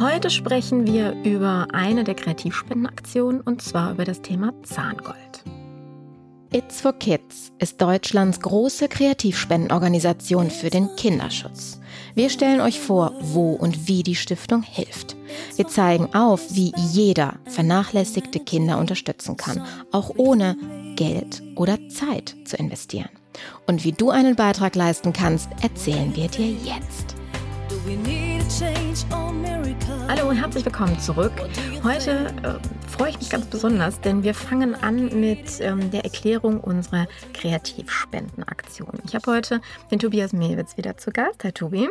Heute sprechen wir über eine der Kreativspendenaktionen und zwar über das Thema Zahngold. It's for Kids ist Deutschlands große Kreativspendenorganisation für den Kinderschutz. Wir stellen euch vor, wo und wie die Stiftung hilft. Wir zeigen auf, wie jeder vernachlässigte Kinder unterstützen kann, auch ohne Geld oder Zeit zu investieren. Und wie du einen Beitrag leisten kannst, erzählen wir dir jetzt. Hallo und herzlich willkommen zurück. Heute äh, freue ich mich ganz besonders, denn wir fangen an mit ähm, der Erklärung unserer Kreativspendenaktion. Ich habe heute den Tobias Mewitz wieder zu Gast. Herr Tobi.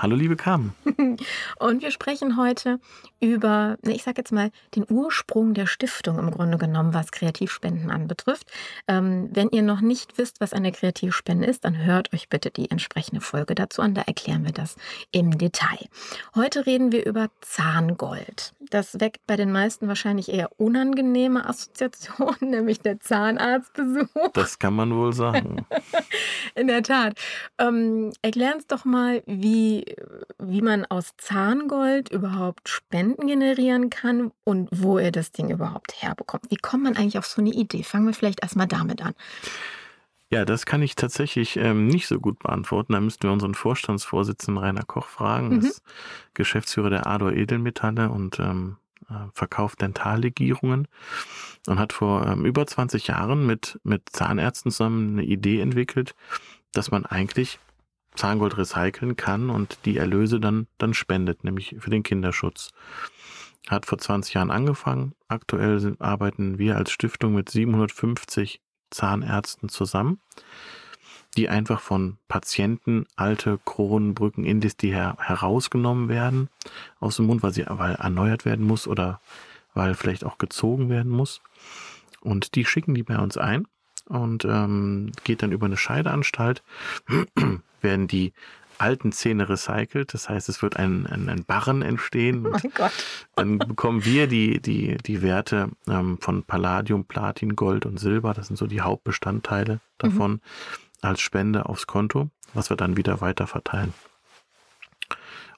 Hallo, liebe Carmen. und wir sprechen heute über, ich sage jetzt mal, den Ursprung der Stiftung im Grunde genommen, was Kreativspenden anbetrifft. Ähm, wenn ihr noch nicht wisst, was eine Kreativspende ist, dann hört euch bitte die entsprechende Folge dazu an. Da erklären wir das im Detail. Heute reden wir über Zahngold. Das weckt bei den meisten wahrscheinlich eher unangenehme Assoziationen, nämlich der Zahnarztbesuch. Das kann man wohl sagen. In der Tat. Ähm, erklär uns doch mal, wie, wie man aus Zahngold überhaupt Spenden generieren kann und wo ihr das Ding überhaupt herbekommt. Wie kommt man eigentlich auf so eine Idee? Fangen wir vielleicht erstmal damit an. Ja, das kann ich tatsächlich ähm, nicht so gut beantworten. Da müssten wir unseren Vorstandsvorsitzenden Rainer Koch fragen. Mhm. Das ist Geschäftsführer der Ador Edelmetalle und ähm, äh, verkauft Dentallegierungen und hat vor ähm, über 20 Jahren mit, mit Zahnärzten zusammen eine Idee entwickelt, dass man eigentlich Zahngold recyceln kann und die Erlöse dann, dann spendet, nämlich für den Kinderschutz. Hat vor 20 Jahren angefangen. Aktuell sind, arbeiten wir als Stiftung mit 750 Zahnärzten zusammen, die einfach von Patienten alte Kronenbrücken Indis, die her herausgenommen werden aus dem Mund, weil sie weil erneuert werden muss oder weil vielleicht auch gezogen werden muss. Und die schicken die bei uns ein und ähm, geht dann über eine Scheideanstalt, werden die alten Zähne recycelt. Das heißt, es wird ein, ein, ein Barren entstehen. Oh mein Gott. Dann bekommen wir die, die, die Werte ähm, von Palladium, Platin, Gold und Silber. Das sind so die Hauptbestandteile davon mhm. als Spende aufs Konto, was wir dann wieder weiter verteilen.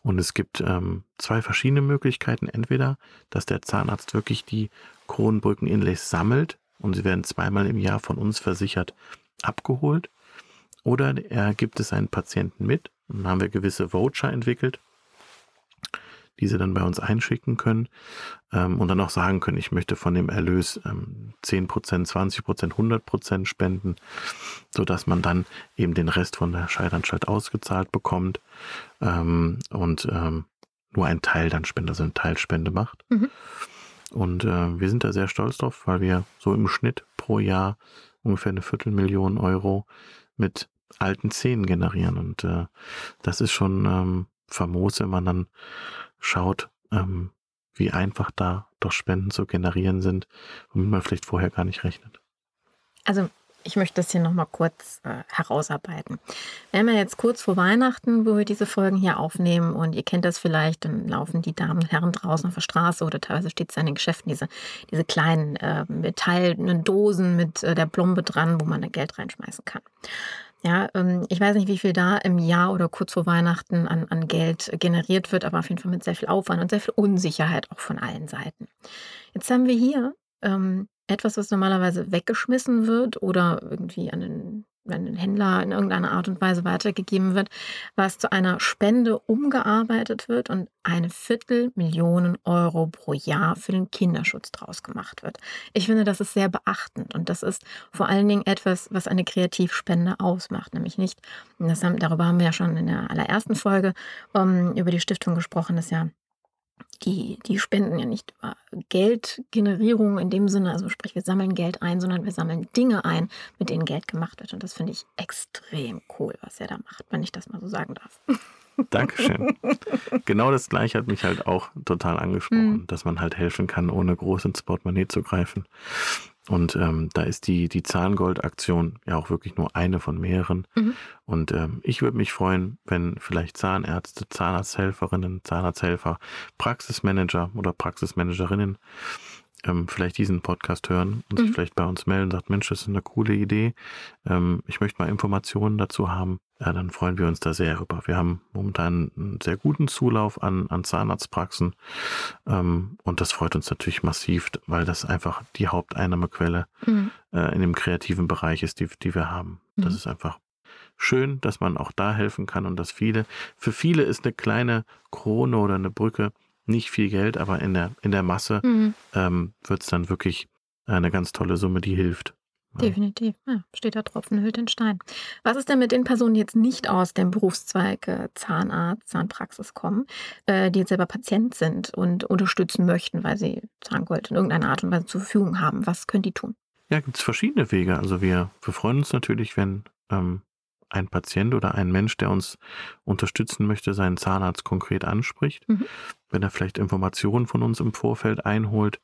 Und es gibt ähm, zwei verschiedene Möglichkeiten. Entweder, dass der Zahnarzt wirklich die Kronenbrücken-Inlays sammelt und sie werden zweimal im Jahr von uns versichert abgeholt. Oder er gibt es einen Patienten mit dann haben wir gewisse Voucher entwickelt, die sie dann bei uns einschicken können ähm, und dann auch sagen können, ich möchte von dem Erlös ähm, 10%, 20%, 100% spenden, sodass man dann eben den Rest von der Scheidanstalt ausgezahlt bekommt ähm, und ähm, nur ein Teil dann spendet, also eine Teilspende macht. Mhm. Und äh, wir sind da sehr stolz drauf, weil wir so im Schnitt pro Jahr ungefähr eine Viertelmillion Euro mit alten Szenen generieren. Und äh, das ist schon ähm, famos, wenn man dann schaut, ähm, wie einfach da doch Spenden zu generieren sind, womit man vielleicht vorher gar nicht rechnet. Also ich möchte das hier nochmal kurz äh, herausarbeiten. Wir haben ja jetzt kurz vor Weihnachten, wo wir diese Folgen hier aufnehmen und ihr kennt das vielleicht, dann laufen die Damen und Herren draußen auf der Straße oder teilweise steht es in den Geschäften, diese, diese kleinen äh, metallenen Dosen mit äh, der Plombe dran, wo man da Geld reinschmeißen kann. Ja, ähm, ich weiß nicht, wie viel da im Jahr oder kurz vor Weihnachten an, an Geld generiert wird, aber auf jeden Fall mit sehr viel Aufwand und sehr viel Unsicherheit auch von allen Seiten. Jetzt haben wir hier ähm, etwas, was normalerweise weggeschmissen wird oder irgendwie an den wenn ein Händler in irgendeiner Art und Weise weitergegeben wird, was zu einer Spende umgearbeitet wird und eine Viertelmillion Euro pro Jahr für den Kinderschutz draus gemacht wird. Ich finde, das ist sehr beachtend und das ist vor allen Dingen etwas, was eine Kreativspende ausmacht, nämlich nicht, haben, darüber haben wir ja schon in der allerersten Folge um, ähm, über die Stiftung gesprochen, dass ja die, die spenden ja nicht Geldgenerierung in dem Sinne, also sprich, wir sammeln Geld ein, sondern wir sammeln Dinge ein, mit denen Geld gemacht wird. Und das finde ich extrem cool, was er da macht, wenn ich das mal so sagen darf. Dankeschön. genau das gleiche hat mich halt auch total angesprochen, mhm. dass man halt helfen kann, ohne groß ins Portemonnaie zu greifen. Und ähm, da ist die, die Zahngold-Aktion ja auch wirklich nur eine von mehreren. Mhm. Und ähm, ich würde mich freuen, wenn vielleicht Zahnärzte, Zahnarzthelferinnen, Zahnarzthelfer, Praxismanager oder Praxismanagerinnen ähm, vielleicht diesen Podcast hören und mhm. sich vielleicht bei uns melden, sagt, Mensch, das ist eine coole Idee, ähm, ich möchte mal Informationen dazu haben, ja, dann freuen wir uns da sehr rüber. Wir haben momentan einen sehr guten Zulauf an, an Zahnarztpraxen ähm, und das freut uns natürlich massiv, weil das einfach die Haupteinnahmequelle mhm. äh, in dem kreativen Bereich ist, die, die wir haben. Mhm. Das ist einfach schön, dass man auch da helfen kann und dass viele, für viele ist eine kleine Krone oder eine Brücke nicht viel Geld, aber in der, in der Masse mhm. ähm, wird es dann wirklich eine ganz tolle Summe, die hilft. Definitiv. Ja, steht da Tropfen hüllt den Stein. Was ist denn mit den Personen, die jetzt nicht aus dem Berufszweig äh, Zahnarzt, Zahnpraxis kommen, äh, die jetzt selber Patient sind und unterstützen möchten, weil sie Zahngold in irgendeiner Art und Weise zur Verfügung haben? Was können die tun? Ja, gibt es verschiedene Wege. Also wir, wir freuen uns natürlich, wenn ähm, ein Patient oder ein Mensch, der uns unterstützen möchte, seinen Zahnarzt konkret anspricht. Mhm. Wenn er vielleicht Informationen von uns im Vorfeld einholt,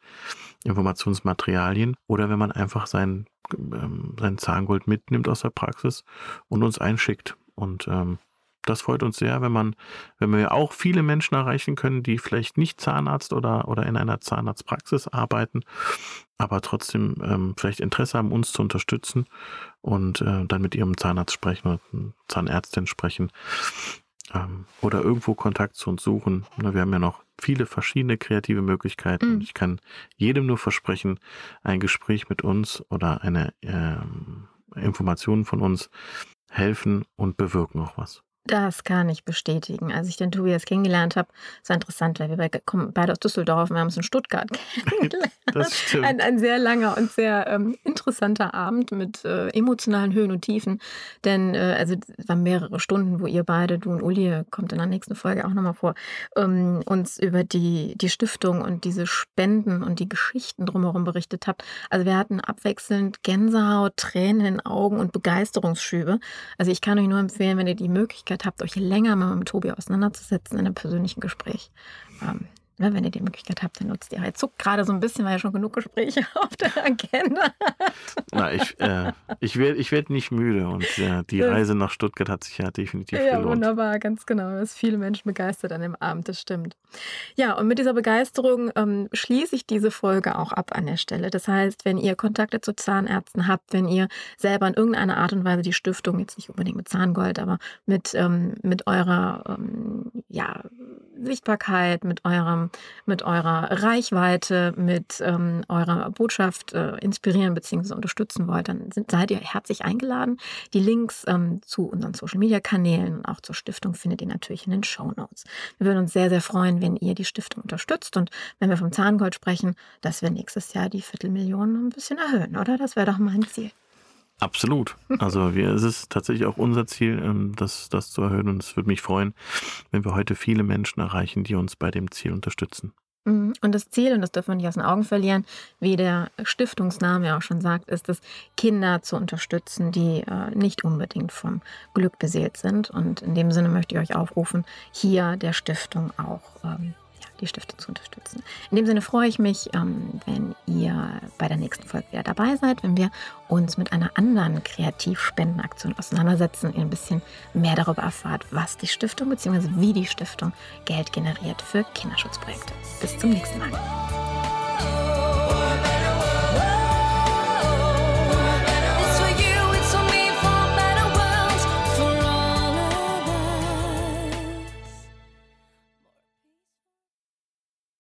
Informationsmaterialien oder wenn man einfach sein, ähm, sein Zahngold mitnimmt aus der Praxis und uns einschickt. Und ähm, das freut uns sehr, wenn man, wenn wir auch viele Menschen erreichen können, die vielleicht nicht Zahnarzt oder, oder in einer Zahnarztpraxis arbeiten, aber trotzdem ähm, vielleicht Interesse haben, uns zu unterstützen und äh, dann mit ihrem Zahnarzt sprechen oder Zahnärztin sprechen ähm, oder irgendwo Kontakt zu uns suchen. Wir haben ja noch viele verschiedene kreative Möglichkeiten mhm. ich kann jedem nur versprechen, ein Gespräch mit uns oder eine ähm, Information von uns helfen und bewirken auch was. Das kann ich bestätigen. Als ich den Tobias kennengelernt habe, ist interessant, weil wir kommen beide aus Düsseldorf und wir haben uns in Stuttgart kennengelernt. Das stimmt. Ein, ein sehr langer und sehr ähm, interessanter Abend mit äh, emotionalen Höhen und Tiefen. Denn äh, also es waren mehrere Stunden, wo ihr beide, du und Uli, kommt in der nächsten Folge auch nochmal vor, ähm, uns über die, die Stiftung und diese Spenden und die Geschichten drumherum berichtet habt. Also wir hatten abwechselnd Gänsehaut, Tränen in den Augen und Begeisterungsschübe. Also ich kann euch nur empfehlen, wenn ihr die Möglichkeit Möglichkeit habt, euch länger mal mit Tobi auseinanderzusetzen in einem persönlichen Gespräch, ähm, wenn ihr die Möglichkeit habt, dann nutzt ihr. Er zuckt gerade so ein bisschen, weil er schon genug Gespräche auf der Agenda hat. Na, ich, äh, ich werde ich werd nicht müde und äh, die Reise nach Stuttgart hat sich ja definitiv ja, gelohnt. Ja, wunderbar, ganz genau. Es viele Menschen begeistert an dem Abend, das stimmt. Ja, und mit dieser Begeisterung ähm, schließe ich diese Folge auch ab an der Stelle. Das heißt, wenn ihr Kontakte zu Zahnärzten habt, wenn ihr selber in irgendeiner Art und Weise die Stiftung, jetzt nicht unbedingt mit Zahngold, aber mit, ähm, mit eurer ähm, ja, Sichtbarkeit, mit eurem mit eurer Reichweite, mit ähm, eurer Botschaft äh, inspirieren bzw. unterstützen wollt, dann sind, seid ihr herzlich eingeladen. Die Links ähm, zu unseren Social Media Kanälen und auch zur Stiftung findet ihr natürlich in den Show Notes. Wir würden uns sehr, sehr freuen, wenn ihr die Stiftung unterstützt und wenn wir vom Zahngold sprechen, dass wir nächstes Jahr die Viertelmillion ein bisschen erhöhen, oder? Das wäre doch mein Ziel. Absolut. Also wir, es ist tatsächlich auch unser Ziel, ähm, das, das zu erhöhen. Und es würde mich freuen, wenn wir heute viele Menschen erreichen, die uns bei dem Ziel unterstützen. Mhm. Und das Ziel, und das dürfen wir nicht aus den Augen verlieren, wie der Stiftungsname ja auch schon sagt, ist es, Kinder zu unterstützen, die äh, nicht unbedingt vom Glück beseelt sind. Und in dem Sinne möchte ich euch aufrufen, hier der Stiftung auch ähm, die Stiftung zu unterstützen. In dem Sinne freue ich mich, ähm, wenn ihr bei der nächsten Folge wieder dabei seid, wenn wir uns mit einer anderen Kreativspendenaktion auseinandersetzen, ihr ein bisschen mehr darüber erfahrt, was die Stiftung bzw. wie die Stiftung Geld generiert für Kinderschutzprojekte. Bis zum nächsten Mal.